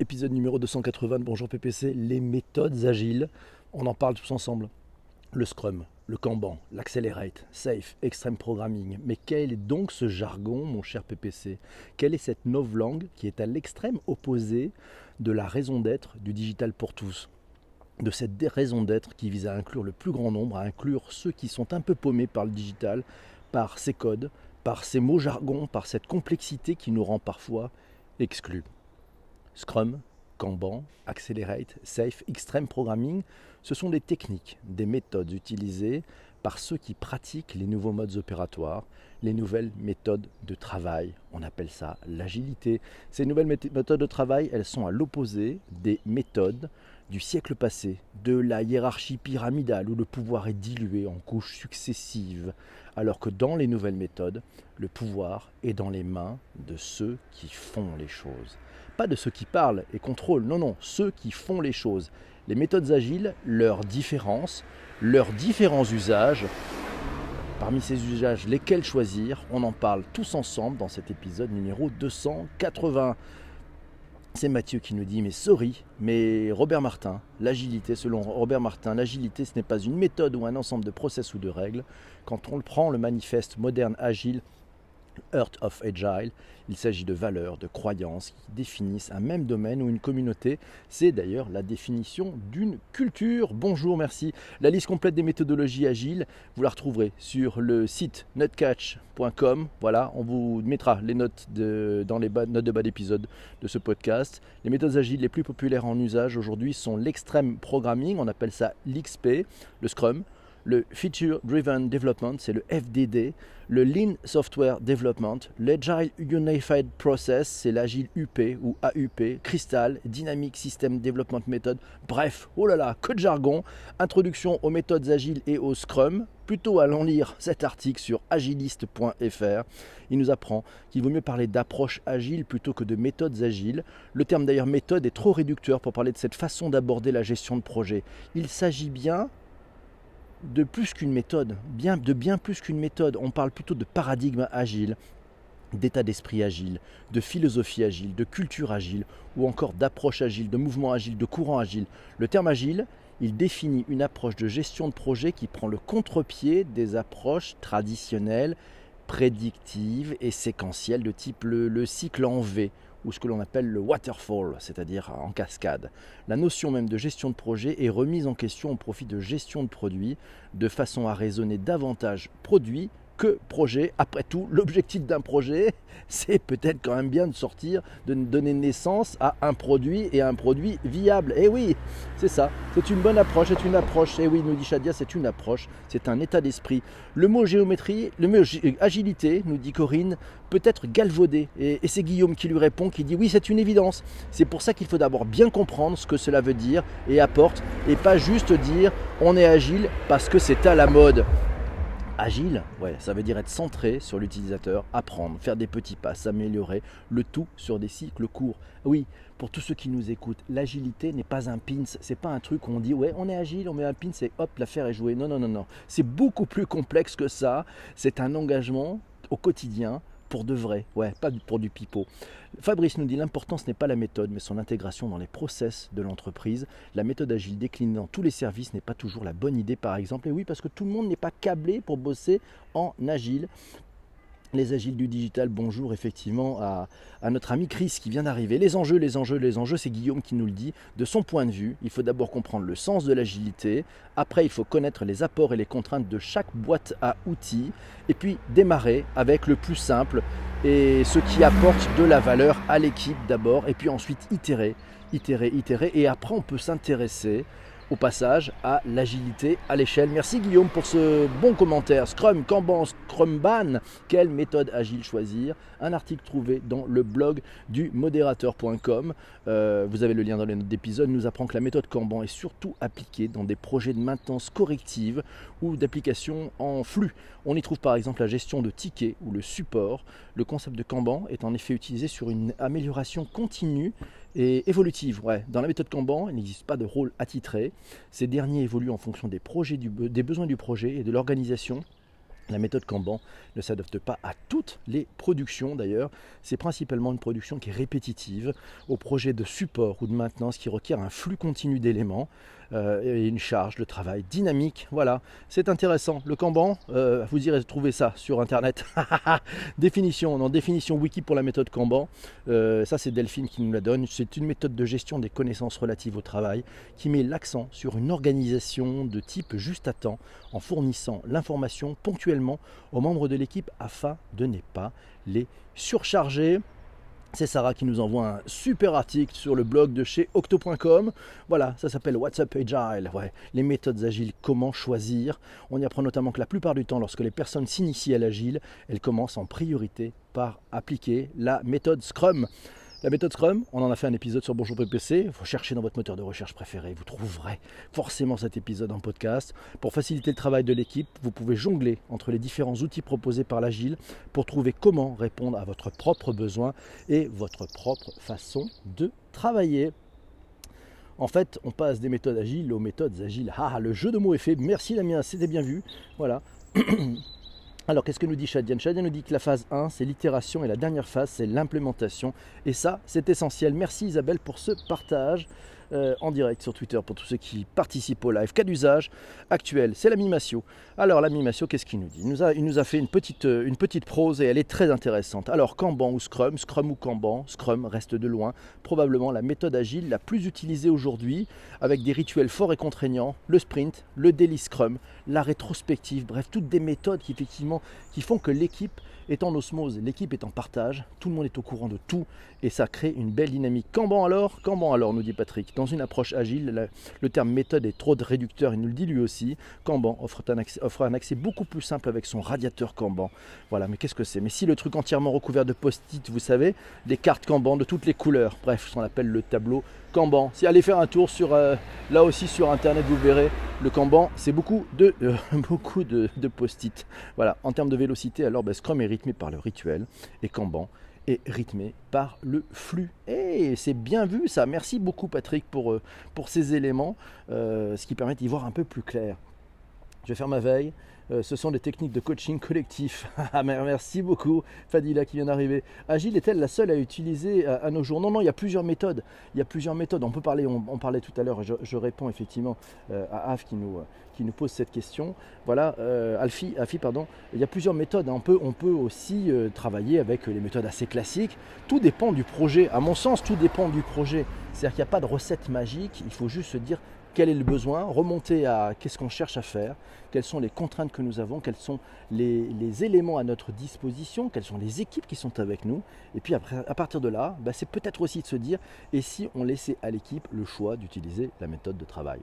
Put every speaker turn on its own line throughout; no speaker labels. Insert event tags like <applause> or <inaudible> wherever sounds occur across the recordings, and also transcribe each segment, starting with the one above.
Épisode numéro 280 de Bonjour PPC, les méthodes agiles. On en parle tous ensemble. Le Scrum, le Kanban, l'Accelerate, Safe, Extreme Programming. Mais quel est donc ce jargon, mon cher PPC Quelle est cette novlangue qui est à l'extrême opposé de la raison d'être du digital pour tous? De cette raison d'être qui vise à inclure le plus grand nombre, à inclure ceux qui sont un peu paumés par le digital, par ses codes, par ces mots jargons, par cette complexité qui nous rend parfois exclus. Scrum, Kanban, Accelerate, Safe, Extreme Programming, ce sont des techniques, des méthodes utilisées par ceux qui pratiquent les nouveaux modes opératoires, les nouvelles méthodes de travail. On appelle ça l'agilité. Ces nouvelles méthodes de travail, elles sont à l'opposé des méthodes du siècle passé, de la hiérarchie pyramidale où le pouvoir est dilué en couches successives, alors que dans les nouvelles méthodes, le pouvoir est dans les mains de ceux qui font les choses. Pas de ceux qui parlent et contrôlent, non, non, ceux qui font les choses. Les méthodes agiles, leurs différences, leurs différents usages, Parmi ces usages, lesquels choisir? On en parle tous ensemble dans cet épisode numéro 280. C'est Mathieu qui nous dit mais sorry, mais Robert Martin, l'agilité, selon Robert Martin, l'agilité ce n'est pas une méthode ou un ensemble de process ou de règles. Quand on prend, le manifeste moderne agile Earth of Agile. Il s'agit de valeurs, de croyances qui définissent un même domaine ou une communauté. C'est d'ailleurs la définition d'une culture. Bonjour, merci. La liste complète des méthodologies agiles, vous la retrouverez sur le site nutcatch.com. Voilà, on vous mettra les notes dans les notes de bas d'épisode de ce podcast. Les méthodes agiles les plus populaires en usage aujourd'hui sont l'extreme programming, on appelle ça l'XP, le Scrum, le Feature Driven Development, c'est le FDD, le Lean Software Development, l'Agile Unified Process, c'est l'Agile UP ou AUP, Crystal, Dynamic System Development Method, bref, oh là là, que de jargon, introduction aux méthodes agiles et au Scrum, plutôt allons lire cet article sur agiliste.fr. Il nous apprend qu'il vaut mieux parler d'approche agile plutôt que de méthodes agiles. Le terme d'ailleurs méthode est trop réducteur pour parler de cette façon d'aborder la gestion de projet. Il s'agit bien de plus qu'une méthode, bien, de bien plus qu'une méthode. On parle plutôt de paradigme agile, d'état d'esprit agile, de philosophie agile, de culture agile, ou encore d'approche agile, de mouvement agile, de courant agile. Le terme agile, il définit une approche de gestion de projet qui prend le contre-pied des approches traditionnelles, prédictives et séquentielles de type le cycle en V ou ce que l'on appelle le waterfall, c'est-à-dire en cascade. La notion même de gestion de projet est remise en question au profit de gestion de produit, de façon à raisonner davantage produit que projet. Après tout, l'objectif d'un projet, <laughs> c'est peut-être quand même bien de sortir, de donner naissance à un produit et à un produit viable. Et eh oui, c'est ça. C'est une bonne approche, c'est une approche. Et eh oui, nous dit Shadia, c'est une approche, c'est un état d'esprit. Le mot géométrie, le mot agilité, nous dit Corinne, peut être galvaudé. Et, et c'est Guillaume qui lui répond, qui dit oui, c'est une évidence. C'est pour ça qu'il faut d'abord bien comprendre ce que cela veut dire et apporte, et pas juste dire on est agile parce que c'est à la mode. Agile, ouais, ça veut dire être centré sur l'utilisateur, apprendre, faire des petits pas, s'améliorer, le tout sur des cycles courts. Oui, pour tous ceux qui nous écoutent, l'agilité n'est pas un pins, c'est pas un truc où on dit ouais, on est agile, on met un pins et hop, l'affaire est jouée. Non, non, non, non. C'est beaucoup plus complexe que ça. C'est un engagement au quotidien pour de vrai, ouais, pas pour du pipeau. Fabrice nous dit l'important ce n'est pas la méthode, mais son intégration dans les process de l'entreprise. La méthode agile déclinée dans tous les services n'est pas toujours la bonne idée, par exemple. Et oui, parce que tout le monde n'est pas câblé pour bosser en agile les agiles du digital, bonjour effectivement à, notre ami Chris qui vient d'arriver. Les enjeux, les enjeux, les enjeux, c'est Guillaume qui nous le dit. De son point de vue, il faut d'abord comprendre le sens de l'agilité, après il faut connaître les apports et les contraintes de chaque boîte à outils, et puis démarrer avec le plus simple et ce qui apporte de la valeur à l'équipe d'abord, et puis ensuite itérer, itérer, itérer, et après on peut s'intéresser au passage à l'agilité à l'échelle. Merci Guillaume pour ce bon commentaire. Scrum, Kanban, Scrumban, quelle méthode agile choisir? Un article trouvé dans le blog du modérateur.com. Euh, vous avez le lien dans les notes d'épisode. Nous apprend que la méthode Kanban est surtout appliquée dans des projets de maintenance corrective ou d'application en flux. On y trouve par exemple la gestion de tickets ou le support. Le concept de Kanban est en effet utilisé sur une amélioration continue et évolutive. Ouais. Dans la méthode Kanban, il n'existe pas de rôle attitré. Ces derniers évoluent en fonction des, projets des besoins du projet et de l'organisation La méthode Kanban ne s'adapte pas à toutes les productions d'ailleurs. C'est principalement une production qui est répétitive, au projet de support ou de maintenance qui requiert un flux continu d'éléments euh, une charge de travail dynamique. Voilà, c'est intéressant. Le Kanban, euh, vous irez trouver ça sur internet. <laughs> définition, non, définition wiki pour la méthode Kanban. Euh, ça, c'est Delphine qui nous la donne. C'est une méthode de gestion des connaissances relatives au travail qui met l'accent sur une organisation de type juste à temps en fournissant l'information ponctuellement aux membres de l'équipe afin de ne pas les surcharger. C'est Sarah qui nous envoie un super article sur le blog de chez octo.com. Voilà, ça s'appelle WhatsApp Agile. Ouais, les méthodes agiles, comment choisir. On y apprend notamment que la plupart du temps, lorsque les personnes s'initient à l'agile, elles commencent en priorité par appliquer la méthode Scrum. La méthode Scrum, on en a fait un épisode sur Bonjour PPC. Il faut chercher dans votre moteur de recherche préféré. Vous trouverez forcément cet épisode en podcast. Pour faciliter le travail de l'équipe, vous pouvez jongler entre les différents outils proposés par l'Agile pour trouver comment répondre à votre propre besoin et votre propre façon de travailler. En fait, on passe des méthodes agiles aux méthodes agiles. Ah, le jeu de mots est fait. Merci Damien, c'était bien vu. Voilà. <clears throat> Alors, qu'est-ce que nous dit Chadian Chadian nous dit que la phase 1, c'est l'itération et la dernière phase, c'est l'implémentation. Et ça, c'est essentiel. Merci Isabelle pour ce partage. Euh, en direct sur Twitter pour tous ceux qui participent au live. Cas d'usage actuel, c'est la Mimatio. Alors la Mimatio, qu'est-ce qu'il nous dit? Il nous, a, il nous a fait une petite, euh, une petite prose et elle est très intéressante. Alors Kanban ou Scrum, Scrum ou Kanban, Scrum reste de loin probablement la méthode agile la plus utilisée aujourd'hui avec des rituels forts et contraignants, le sprint, le daily Scrum, la rétrospective, bref, toutes des méthodes qui effectivement qui font que l'équipe est en osmose, l'équipe est en partage, tout le monde est au courant de tout et ça crée une belle dynamique. Kanban alors? Kanban alors, nous dit Patrick. Dans une approche agile, le terme méthode est trop de réducteur, il nous le dit lui aussi. Kanban offre un, accès, offre beaucoup plus simple avec son radiateur Kanban. Voilà, mais qu'est-ce que c'est? Mais si le truc entièrement recouvert de post-it, vous savez, des cartes Kanban de toutes les couleurs, bref, on appelle le tableau Kanban. Si allez faire un tour sur euh, là aussi sur internet, vous verrez le Kanban, c'est beaucoup de <laughs> euh, beaucoup de, post-it. Voilà. En termes de vélocité, alors ben, Scrum est rythmé par le rituel et Kanban est rythmé par le flux. Et c'est bien vu ça. Merci beaucoup Patrick pour, euh, pour ces éléments, ce qui permet d'y voir un peu plus clair. Je vais faire ma veille. Euh, ce sont des techniques de coaching collectif. <laughs> Ah, merci beaucoup, Fadila qui vient d'arriver. Agile est-elle la seule à utiliser à, nos jours? Non, non, il y a plusieurs méthodes. Il y a plusieurs méthodes. On peut parler, on, parlait tout à l'heure, je, réponds effectivement euh, à Af qui nous, qui nous pose cette question. Voilà, euh, Alfie, Afi, pardon. Il y a plusieurs méthodes. On peut, on peut aussi travailler avec les méthodes assez classiques. Tout dépend du projet. À mon sens, tout dépend du projet. C'est-à-dire qu'il n'y a pas de recette magique. Il faut juste se dire quel est le besoin, remonter à qu'est-ce qu'on cherche à faire, quelles sont les contraintes que nous avons, quels sont les, éléments à notre disposition, quelles sont les équipes qui sont avec nous? Et puis à partir de là, bah, c'est peut-être aussi de se dire, et si on laissait à l'équipe le choix d'utiliser la méthode de travail?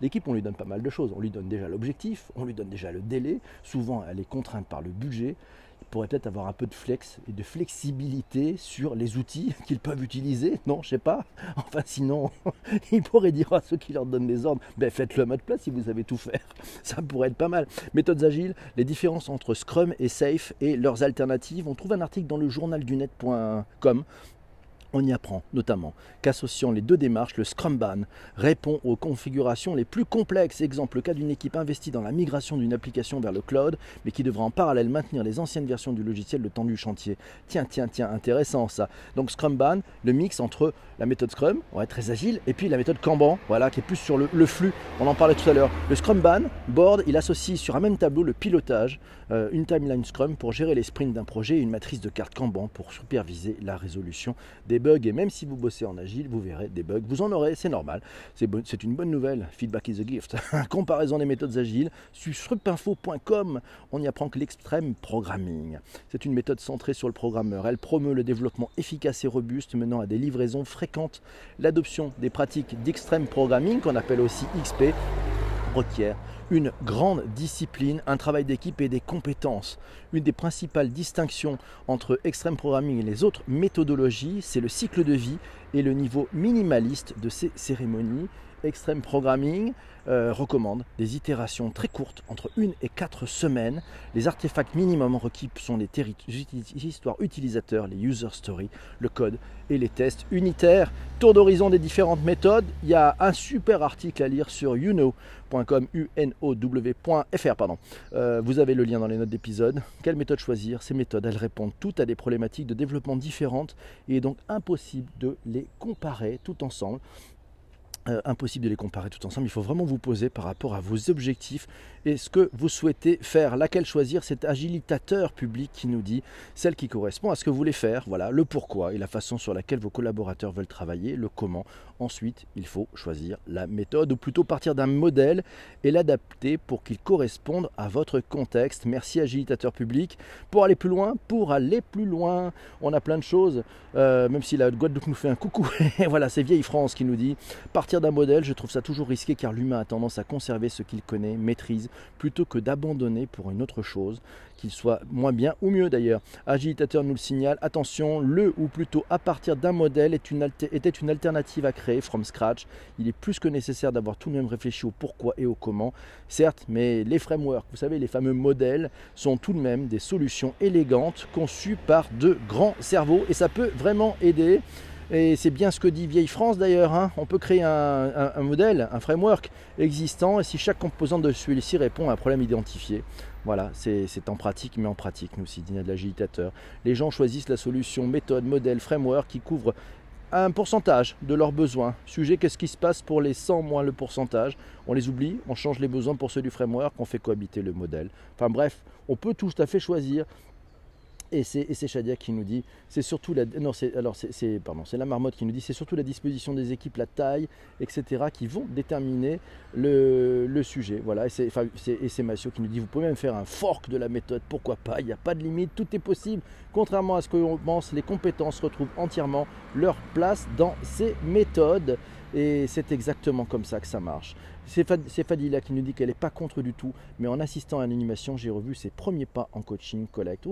L'équipe, on lui donne pas mal de choses. On lui donne déjà l'objectif, on lui donne déjà le délai. Souvent, elle est contrainte par le budget pourrait peut-être avoir un peu de flex et de flexibilité sur les outils <laughs> qu'ils peuvent utiliser. Non, je sais pas. <laughs> Enfin, sinon, <laughs> ils pourraient dire à ceux qui leur donnent des ordres, ben, faites-le à mode place si vous savez tout faire. Ça pourrait être pas mal. Méthodes agiles, les différences entre Scrum et Safe et leurs alternatives. On trouve un article dans le journal du net.com on y apprend notamment qu'associant les deux démarches, le Scrumban répond aux configurations les plus complexes. Exemple, le cas d'une équipe investie dans la migration d'une application vers le cloud, mais qui devra en parallèle maintenir les anciennes versions du logiciel le temps du chantier. Tiens, tiens, tiens, intéressant ça. Donc Scrumban, le mix entre la méthode Scrum, ouais, très agile, et puis la méthode Kanban, voilà, qui est plus sur le, flux. On en parlait tout à l'heure. Le Scrumban board, il associe sur un même tableau le pilotage, une timeline Scrum pour gérer les sprints d'un projet et une matrice de cartes Kanban pour superviser la résolution des bugs. Et même si vous bossez en agile, vous verrez des bugs. Vous en aurez, c'est normal. C'est une bonne nouvelle. Feedback is a gift. <laughs> Comparaison des méthodes agiles. Sur shrupinfo.com, on y apprend que l'extrême programming. C'est une méthode centrée sur le programmeur. Elle promeut le développement efficace et robuste menant à des livraisons fréquentes. L'adoption des pratiques d'extrême programming, qu'on appelle aussi XP, requiert une grande discipline, un travail d'équipe et des compétences. Une des principales distinctions entre extreme programming et les autres méthodologies, c'est le cycle de vie et le niveau minimaliste de ces cérémonies. Extreme Programming euh, recommande des itérations très courtes, entre une et quatre semaines. Les artefacts minimum requis sont les histoires utilisateurs, les user stories, le code et les tests unitaires. Tour d'horizon des différentes méthodes. Il y a un super article à lire sur uno.com, u mow.fr. Pardon. Euh, vous avez le lien dans les notes d'épisode. Quelle méthode choisir? Ces méthodes, elles répondent toutes à des problématiques de développement différentes et est donc impossible de les comparer tout ensemble. Euh, impossible de les comparer tout ensemble. Il faut vraiment vous poser par rapport à vos objectifs et ce que vous souhaitez faire. Laquelle choisir? Cet agilitateur public qui nous dit celle qui correspond à ce que vous voulez faire. Voilà, le pourquoi et la façon sur laquelle vos collaborateurs veulent travailler, le comment. Ensuite, il faut choisir la méthode ou plutôt partir d'un modèle et l'adapter pour qu'il corresponde à votre contexte. Merci agilitateur public. Pour aller plus loin, pour aller plus loin, on a plein de choses. Euh, même si la Guadeloupe nous fait un coucou. <laughs> voilà, c'est vieille France qui nous dit d'un modèle, je trouve ça toujours risqué car l'humain a tendance à conserver ce qu'il connaît, maîtrise, plutôt que d'abandonner pour une autre chose, qu'il soit moins bien ou mieux d'ailleurs. Agilitateur nous le signale, attention, le ou plutôt à partir d'un modèle était une alternative à créer from scratch. Il est plus que nécessaire d'avoir tout de même réfléchi au pourquoi et au comment. Certes, mais les frameworks, vous savez, les fameux modèles, sont tout de même des solutions élégantes conçues par de grands cerveaux et ça peut vraiment aider. Et c'est bien ce que dit Vieille France d'ailleurs. Hein. On peut créer un, modèle, un framework existant, et si chaque composant de celui-ci répond à un problème identifié, voilà, c'est en pratique, mais en pratique, nous aussi, de l'agilitateur. Les gens choisissent la solution méthode, modèle, framework qui couvre un pourcentage de leurs besoins. Sujet, qu'est-ce qui se passe pour les 100 moins le pourcentage? On les oublie, on change les besoins pour ceux du framework, on fait cohabiter le modèle. Enfin bref, on peut tout à fait choisir et c'est Shadia qui nous dit, c'est surtout la, non, alors c'est, pardon, c'est la marmotte qui nous dit, c'est surtout la disposition des équipes, la taille, etc., qui vont déterminer le, sujet. Voilà, et c'est, Massio qui nous dit, vous pouvez même faire un fork de la méthode, pourquoi pas, il n'y a pas de limite, tout est possible. Contrairement à ce que l'on pense, les compétences retrouvent entièrement leur place dans ces méthodes. Et c'est exactement comme ça que ça marche. C'est Fadila qui nous dit qu'elle n'est pas contre du tout, mais en assistant à l'animation, j'ai revu ses premiers pas en coaching collect.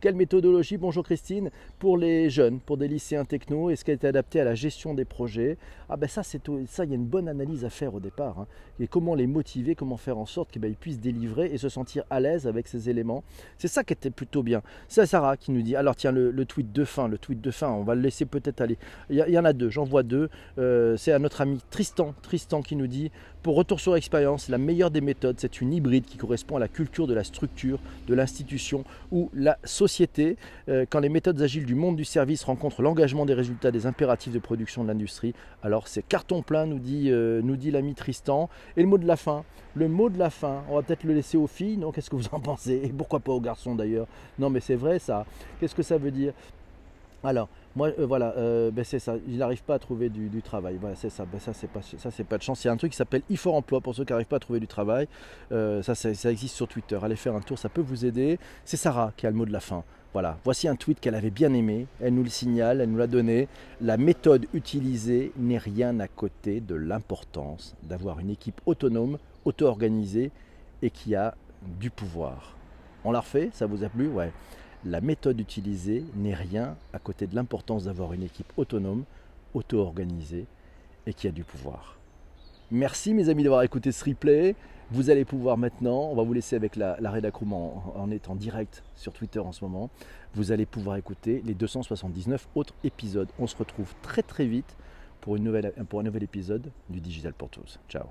Quelle méthodologie, bonjour Christine, pour les jeunes, pour des lycéens techno, est-ce qu'elle est adaptée à la gestion des projets? Ah ben ça, ça, il y a une bonne analyse à faire au départ. Hein. Et comment les motiver, comment faire en sorte qu'ils ben, puissent délivrer et se sentir à l'aise avec ces éléments. C'est ça qui était plutôt bien. C'est Sarah qui nous dit, alors tiens, le, tweet de fin, le tweet de fin, on va le laisser peut-être aller. Il y, en a deux, j'en vois deux. Euh, c'est à notre ami Tristan, Tristan qui nous dit, pour retour sur expérience, la meilleure des méthodes, c'est une hybride qui correspond à la culture de la structure, de l'institution ou la société. Euh, quand les méthodes agiles du monde du service rencontrent l'engagement des résultats des impératifs de production de l'industrie, alors c'est carton plein, nous dit, euh, nous dit l'ami Tristan. Et le mot de la fin, le mot de la fin, on va peut-être le laisser aux filles, non Qu'est-ce que vous en pensez? Et pourquoi pas aux garçons d'ailleurs? Non mais c'est vrai ça. Qu'est-ce que ça veut dire? Alors, moi, euh, voilà, euh, ben c'est ça. Il n'arrive pas à trouver du, travail. Voilà, c'est ça. Ben ça, c'est pas, ça, c'est pas de chance. Il y a un truc qui s'appelle e Emploi pour ceux qui n'arrivent pas à trouver du travail. Euh, ça, ça, existe sur Twitter. Allez faire un tour, ça peut vous aider. C'est Sarah qui a le mot de la fin. Voilà, voici un tweet qu'elle avait bien aimé. Elle nous le signale, elle nous l'a donné. La méthode utilisée n'est rien à côté de l'importance d'avoir une équipe autonome, auto-organisée et qui a du pouvoir. On l'a refait? Ça vous a plu? Ouais la méthode utilisée n'est rien à côté de l'importance d'avoir une équipe autonome, auto-organisée et qui a du pouvoir. Merci mes amis d'avoir écouté ce replay. Vous allez pouvoir maintenant, on va vous laisser avec la, la en, en étant direct sur Twitter en ce moment, vous allez pouvoir écouter les 279 autres épisodes. On se retrouve très très vite pour, pour un nouvel épisode du Digital pour tous. Ciao